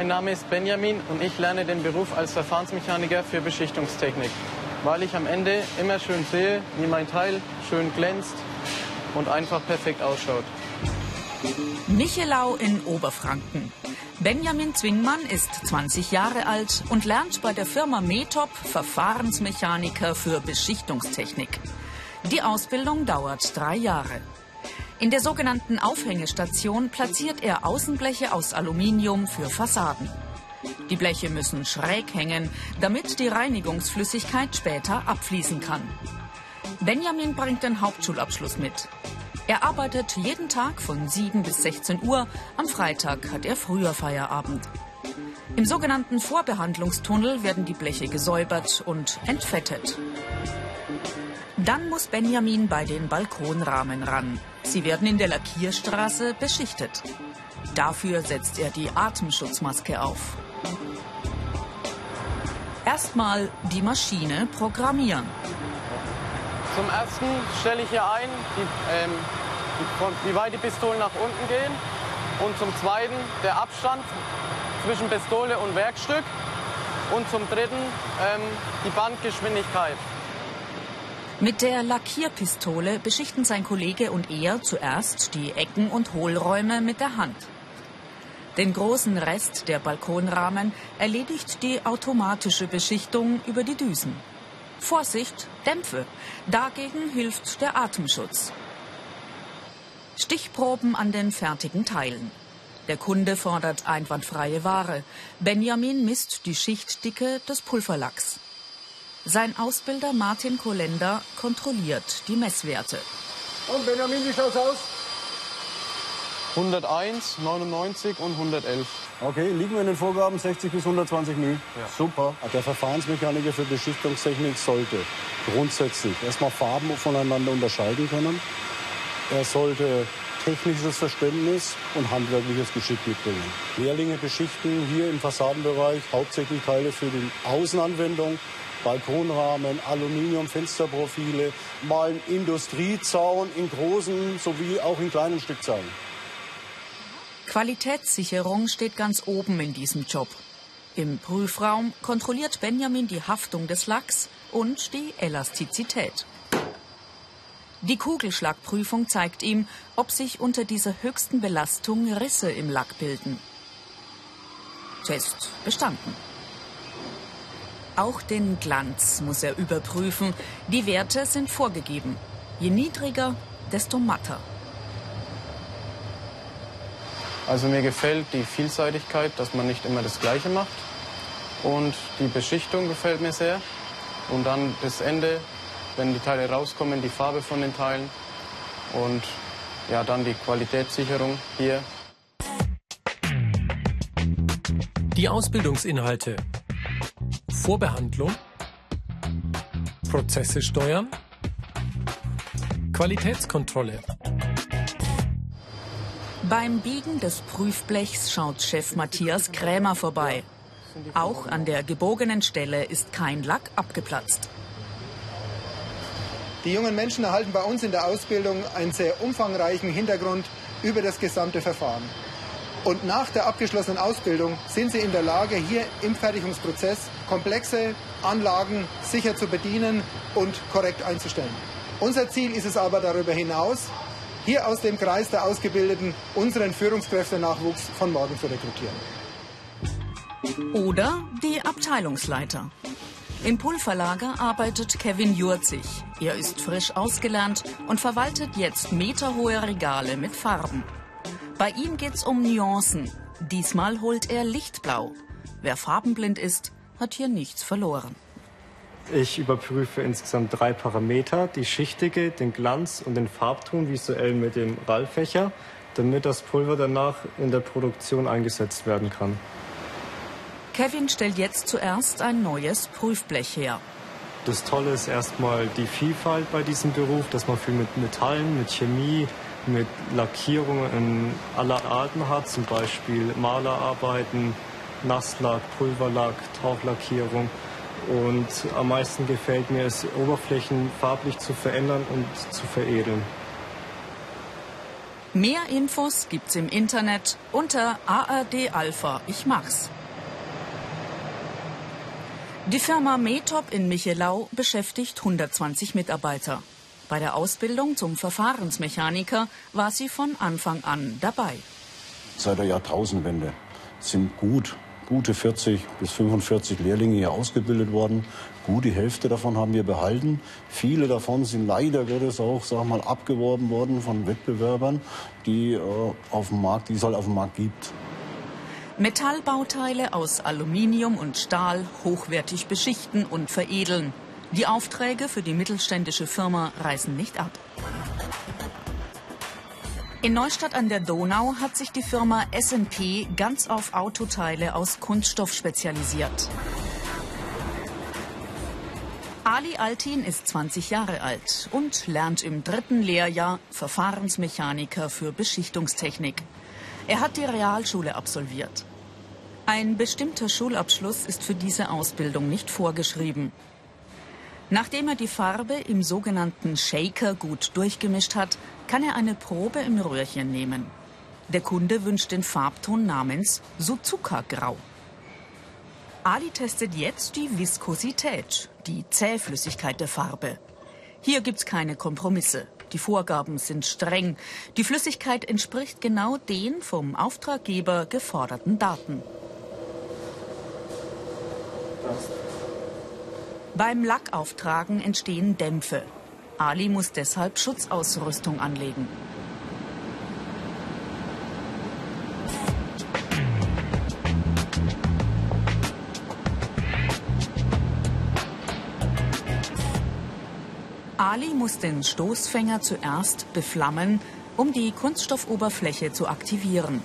Mein Name ist Benjamin und ich lerne den Beruf als Verfahrensmechaniker für Beschichtungstechnik, weil ich am Ende immer schön sehe, wie mein Teil schön glänzt und einfach perfekt ausschaut. Michelau in Oberfranken. Benjamin Zwingmann ist 20 Jahre alt und lernt bei der Firma Metop Verfahrensmechaniker für Beschichtungstechnik. Die Ausbildung dauert drei Jahre. In der sogenannten Aufhängestation platziert er Außenbleche aus Aluminium für Fassaden. Die Bleche müssen schräg hängen, damit die Reinigungsflüssigkeit später abfließen kann. Benjamin bringt den Hauptschulabschluss mit. Er arbeitet jeden Tag von 7 bis 16 Uhr. Am Freitag hat er früher Feierabend. Im sogenannten Vorbehandlungstunnel werden die Bleche gesäubert und entfettet. Dann muss Benjamin bei den Balkonrahmen ran. Sie werden in der Lackierstraße beschichtet. Dafür setzt er die Atemschutzmaske auf. Erstmal die Maschine programmieren. Zum ersten stelle ich hier ein, die, ähm, wie weit die Pistolen nach unten gehen. Und zum zweiten der Abstand zwischen Pistole und Werkstück. Und zum dritten ähm, die Bandgeschwindigkeit. Mit der Lackierpistole beschichten sein Kollege und er zuerst die Ecken und Hohlräume mit der Hand. Den großen Rest der Balkonrahmen erledigt die automatische Beschichtung über die Düsen. Vorsicht, Dämpfe. Dagegen hilft der Atemschutz. Stichproben an den fertigen Teilen. Der Kunde fordert einwandfreie Ware. Benjamin misst die Schichtdicke des Pulverlacks. Sein Ausbilder Martin Kolender kontrolliert die Messwerte. Und Benjamin, wie schaut's aus? 101, 99 und 111. Okay, liegen wir in den Vorgaben 60 bis 120 μ. Ja. Super. Der Verfahrensmechaniker für Beschichtungstechnik sollte grundsätzlich erstmal Farben voneinander unterscheiden können. Er sollte technisches Verständnis und handwerkliches Geschick mitbringen. Lehrlinge beschichten hier im Fassadenbereich hauptsächlich Teile für die Außenanwendung, Balkonrahmen, Aluminiumfensterprofile, malen Industriezaun in großen sowie auch in kleinen Stückzahlen. Qualitätssicherung steht ganz oben in diesem Job. Im Prüfraum kontrolliert Benjamin die Haftung des Lacks und die Elastizität. Die Kugelschlagprüfung zeigt ihm, ob sich unter dieser höchsten Belastung Risse im Lack bilden. Test bestanden. Auch den Glanz muss er überprüfen. Die Werte sind vorgegeben. Je niedriger, desto matter. Also mir gefällt die Vielseitigkeit, dass man nicht immer das Gleiche macht. Und die Beschichtung gefällt mir sehr. Und dann das Ende, wenn die Teile rauskommen, die Farbe von den Teilen. Und ja, dann die Qualitätssicherung hier. Die Ausbildungsinhalte. Vorbehandlung. Prozesse steuern. Qualitätskontrolle. Beim Biegen des Prüfblechs schaut Chef Matthias Krämer vorbei. Auch an der gebogenen Stelle ist kein Lack abgeplatzt. Die jungen Menschen erhalten bei uns in der Ausbildung einen sehr umfangreichen Hintergrund über das gesamte Verfahren. Und nach der abgeschlossenen Ausbildung sind sie in der Lage, hier im Fertigungsprozess komplexe Anlagen sicher zu bedienen und korrekt einzustellen. Unser Ziel ist es aber darüber hinaus, hier aus dem Kreis der Ausgebildeten unseren Führungskräftenachwuchs von morgen zu rekrutieren. Oder die Abteilungsleiter. Im Pulverlager arbeitet Kevin Jurzig. Er ist frisch ausgelernt und verwaltet jetzt meterhohe Regale mit Farben. Bei ihm geht's um Nuancen. Diesmal holt er Lichtblau. Wer farbenblind ist, hat hier nichts verloren. Ich überprüfe insgesamt drei Parameter, die Schichtige, den Glanz und den Farbton visuell mit dem Rallfächer, damit das Pulver danach in der Produktion eingesetzt werden kann. Kevin stellt jetzt zuerst ein neues Prüfblech her. Das Tolle ist erstmal die Vielfalt bei diesem Beruf, dass man viel mit Metallen, mit Chemie, mit Lackierungen aller Arten hat, zum Beispiel Malerarbeiten, Nasslack, Pulverlack, Tauchlackierung. Und am meisten gefällt mir es, Oberflächen farblich zu verändern und zu veredeln. Mehr Infos gibt's im Internet unter ARD Alpha. Ich mach's. Die Firma Metop in Michelau beschäftigt 120 Mitarbeiter. Bei der Ausbildung zum Verfahrensmechaniker war sie von Anfang an dabei. Seit der Jahrtausendwende sind gut gute 40 bis 45 Lehrlinge hier ausgebildet worden. Gut die Hälfte davon haben wir behalten. Viele davon sind leider Gottes auch, sag mal, abgeworben worden von Wettbewerbern, die äh, auf dem Markt, die es halt auf dem Markt gibt. Metallbauteile aus Aluminium und Stahl hochwertig beschichten und veredeln. Die Aufträge für die mittelständische Firma reißen nicht ab. In Neustadt an der Donau hat sich die Firma S&P ganz auf Autoteile aus Kunststoff spezialisiert. Ali Altin ist 20 Jahre alt und lernt im dritten Lehrjahr Verfahrensmechaniker für Beschichtungstechnik. Er hat die Realschule absolviert. Ein bestimmter Schulabschluss ist für diese Ausbildung nicht vorgeschrieben. Nachdem er die Farbe im sogenannten Shaker gut durchgemischt hat, kann er eine Probe im Röhrchen nehmen. Der Kunde wünscht den Farbton namens Suzuka-Grau. Ali testet jetzt die Viskosität, die Zähflüssigkeit der Farbe. Hier gibt's keine Kompromisse. Die Vorgaben sind streng. Die Flüssigkeit entspricht genau den vom Auftraggeber geforderten Daten. Beim Lackauftragen entstehen Dämpfe. Ali muss deshalb Schutzausrüstung anlegen. Ali muss den Stoßfänger zuerst beflammen, um die Kunststoffoberfläche zu aktivieren.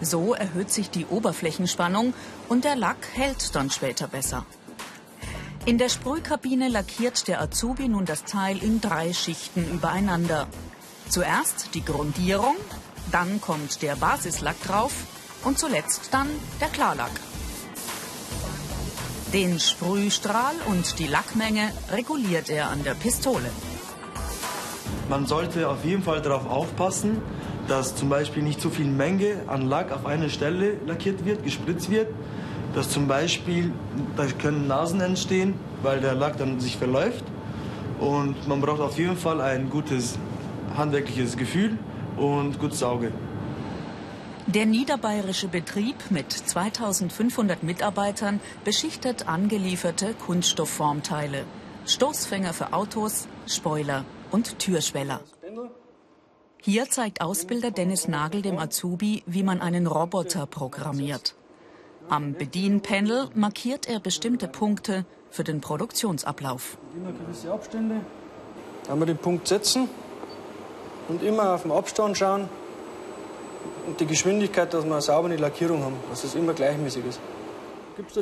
So erhöht sich die Oberflächenspannung und der Lack hält dann später besser. In der Sprühkabine lackiert der Azubi nun das Teil in drei Schichten übereinander. Zuerst die Grundierung, dann kommt der Basislack drauf und zuletzt dann der Klarlack. Den Sprühstrahl und die Lackmenge reguliert er an der Pistole. Man sollte auf jeden Fall darauf aufpassen, dass zum Beispiel nicht zu viel Menge an Lack auf eine Stelle lackiert wird, gespritzt wird, dass zum Beispiel, da können Nasen entstehen, weil der Lack dann sich verläuft. Und man braucht auf jeden Fall ein gutes handwerkliches Gefühl und gutes Auge. Der niederbayerische Betrieb mit 2500 Mitarbeitern beschichtet angelieferte Kunststoffformteile, Stoßfänger für Autos, Spoiler und Türschweller. Hier zeigt Ausbilder Dennis Nagel dem Azubi, wie man einen Roboter programmiert. Am Bedienpanel markiert er bestimmte Punkte für den Produktionsablauf. Immer gewisse Abstände. Einmal den Punkt setzen und immer auf den Abstand schauen und die Geschwindigkeit, dass wir eine saubere Lackierung haben, dass es immer gleichmäßig ist.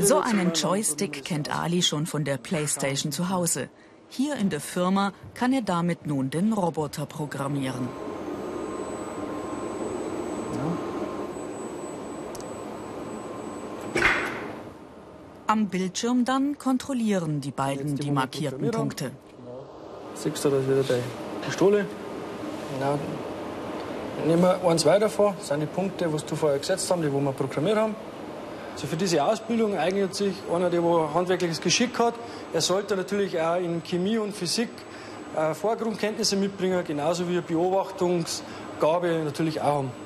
So einen Joystick kennt Ali schon von der Playstation zu Hause. Hier in der Firma kann er damit nun den Roboter programmieren. Am Bildschirm dann kontrollieren die beiden die markierten Punkte. Siehst du, das wieder die Pistole? Genau. Nehmen wir eins weiter vor, das sind die Punkte, was du vorher gesetzt haben, die wo wir programmiert haben. Also für diese Ausbildung eignet sich einer, der wo handwerkliches Geschick hat. Er sollte natürlich auch in Chemie und Physik äh, Vorgrundkenntnisse mitbringen, genauso wie Beobachtungsgabe natürlich auch haben.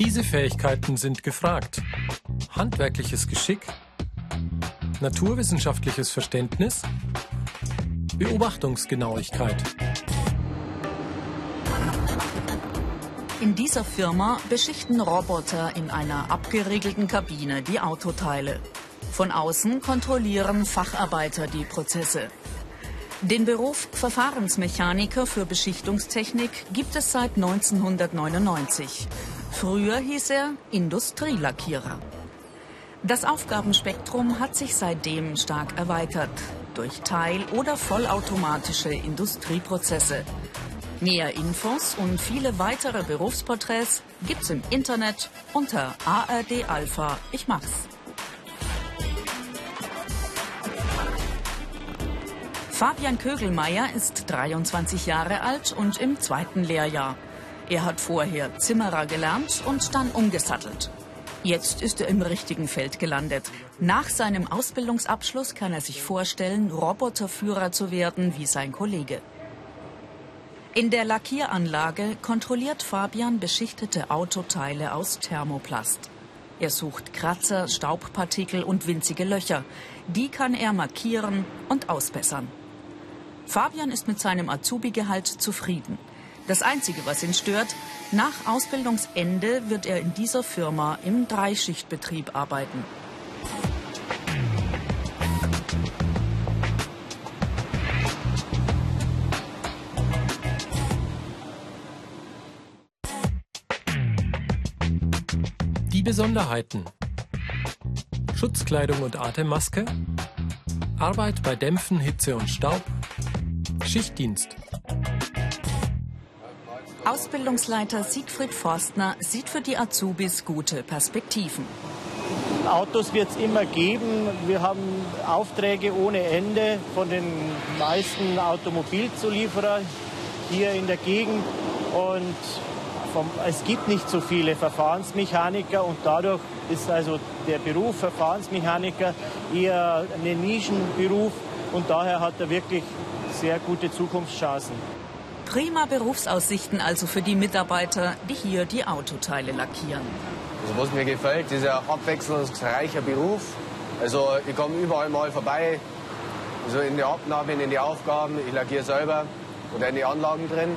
Diese Fähigkeiten sind gefragt. Handwerkliches Geschick, naturwissenschaftliches Verständnis, Beobachtungsgenauigkeit. In dieser Firma beschichten Roboter in einer abgeriegelten Kabine die Autoteile. Von außen kontrollieren Facharbeiter die Prozesse. Den Beruf Verfahrensmechaniker für Beschichtungstechnik gibt es seit 1999. Früher hieß er Industrielackierer. Das Aufgabenspektrum hat sich seitdem stark erweitert durch teil- oder vollautomatische Industrieprozesse. Mehr Infos und viele weitere Berufsporträts gibt's im Internet unter ARD Alpha. Ich mach's. Fabian Kögelmeier ist 23 Jahre alt und im zweiten Lehrjahr. Er hat vorher Zimmerer gelernt und dann umgesattelt. Jetzt ist er im richtigen Feld gelandet. Nach seinem Ausbildungsabschluss kann er sich vorstellen, Roboterführer zu werden wie sein Kollege. In der Lackieranlage kontrolliert Fabian beschichtete Autoteile aus Thermoplast. Er sucht Kratzer, Staubpartikel und winzige Löcher. Die kann er markieren und ausbessern. Fabian ist mit seinem Azubi-Gehalt zufrieden. Das Einzige, was ihn stört, nach Ausbildungsende wird er in dieser Firma im Dreischichtbetrieb arbeiten. Die Besonderheiten. Schutzkleidung und Atemmaske. Arbeit bei Dämpfen, Hitze und Staub. Schichtdienst. Ausbildungsleiter Siegfried Forstner sieht für die Azubis gute Perspektiven. Autos wird es immer geben. Wir haben Aufträge ohne Ende von den meisten Automobilzulieferern hier in der Gegend. Und vom, es gibt nicht so viele Verfahrensmechaniker und dadurch ist also der Beruf Verfahrensmechaniker eher ein Nischenberuf und daher hat er wirklich sehr gute Zukunftschancen. Prima Berufsaussichten also für die Mitarbeiter, die hier die Autoteile lackieren. Also was mir gefällt, dieser abwechslungsreiche Beruf. Also ich komme überall mal vorbei, also in die Abnahmen, in die Aufgaben. Ich lackiere selber oder in die Anlagen drin.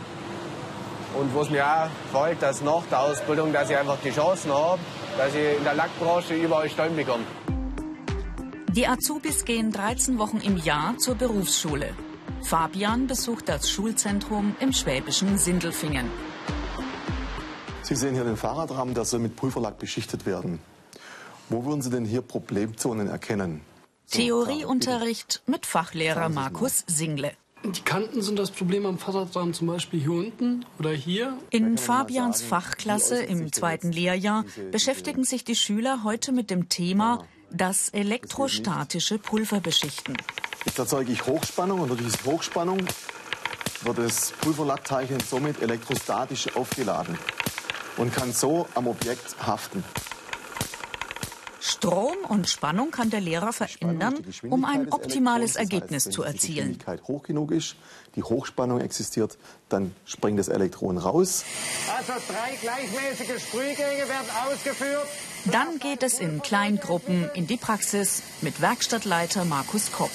Und was mir auch gefällt, dass nach der Ausbildung, dass ich einfach die Chancen habe, dass ich in der Lackbranche überall Stellen bekomme. Die Azubis gehen 13 Wochen im Jahr zur Berufsschule. Fabian besucht das Schulzentrum im schwäbischen Sindelfingen. Sie sehen hier den Fahrradrahmen, der soll mit Pulverlack beschichtet werden. Wo würden Sie denn hier Problemzonen erkennen? Theorieunterricht mit Fachlehrer Markus Single. Die Kanten sind das Problem am Fahrradrahmen zum Beispiel hier unten oder hier. In Fabians Fachklasse im zweiten Lehrjahr beschäftigen sich die Schüler heute mit dem Thema das elektrostatische Pulverbeschichten. Jetzt erzeuge ich Hochspannung und durch diese Hochspannung wird das Pulverlackteilchen somit elektrostatisch aufgeladen und kann so am Objekt haften. Strom und Spannung kann der Lehrer verändern, um ein optimales Ergebnis zu erzielen. Wenn die hoch genug ist, die Hochspannung existiert, dann springt das Elektron raus. Also drei gleichmäßige Sprühgänge werden ausgeführt. Dann geht es in Kleingruppen in die Praxis mit Werkstattleiter Markus Kopp.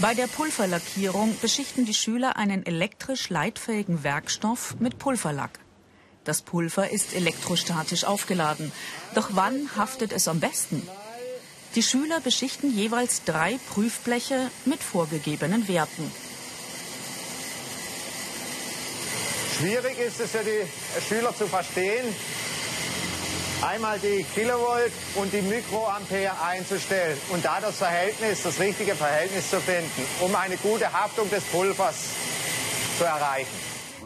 Bei der Pulverlackierung beschichten die Schüler einen elektrisch leitfähigen Werkstoff mit Pulverlack. Das Pulver ist elektrostatisch aufgeladen. Doch wann haftet es am besten? Die Schüler beschichten jeweils drei Prüfbleche mit vorgegebenen Werten. Schwierig ist es für die Schüler zu verstehen, einmal die Kilovolt und die Mikroampere einzustellen und da das Verhältnis, das richtige Verhältnis zu finden, um eine gute Haftung des Pulvers zu erreichen.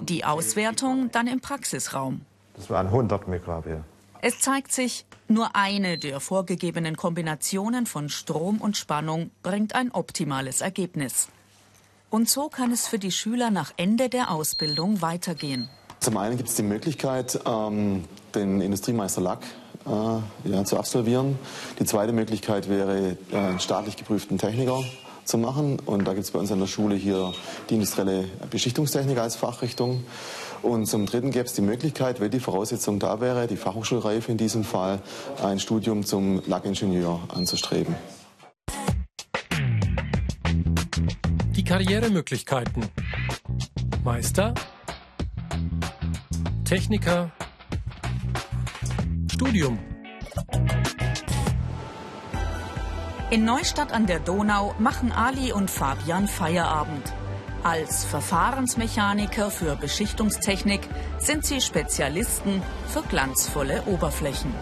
Die Auswertung dann im Praxisraum. Das waren 100 Mikroampere. Es zeigt sich, nur eine der vorgegebenen Kombinationen von Strom und Spannung bringt ein optimales Ergebnis. Und so kann es für die Schüler nach Ende der Ausbildung weitergehen. Zum einen gibt es die Möglichkeit, ähm, den Industriemeister Lack äh, ja, zu absolvieren. Die zweite Möglichkeit wäre, äh, einen staatlich geprüften Techniker zu machen. Und da gibt es bei uns an der Schule hier die industrielle Beschichtungstechnik als Fachrichtung. Und zum Dritten gäbe es die Möglichkeit, wenn die Voraussetzung da wäre, die Fachhochschulreife in diesem Fall, ein Studium zum Lackingenieur anzustreben. Die Karrieremöglichkeiten. Meister, Techniker, Studium. In Neustadt an der Donau machen Ali und Fabian Feierabend. Als Verfahrensmechaniker für Beschichtungstechnik sind sie Spezialisten für glanzvolle Oberflächen.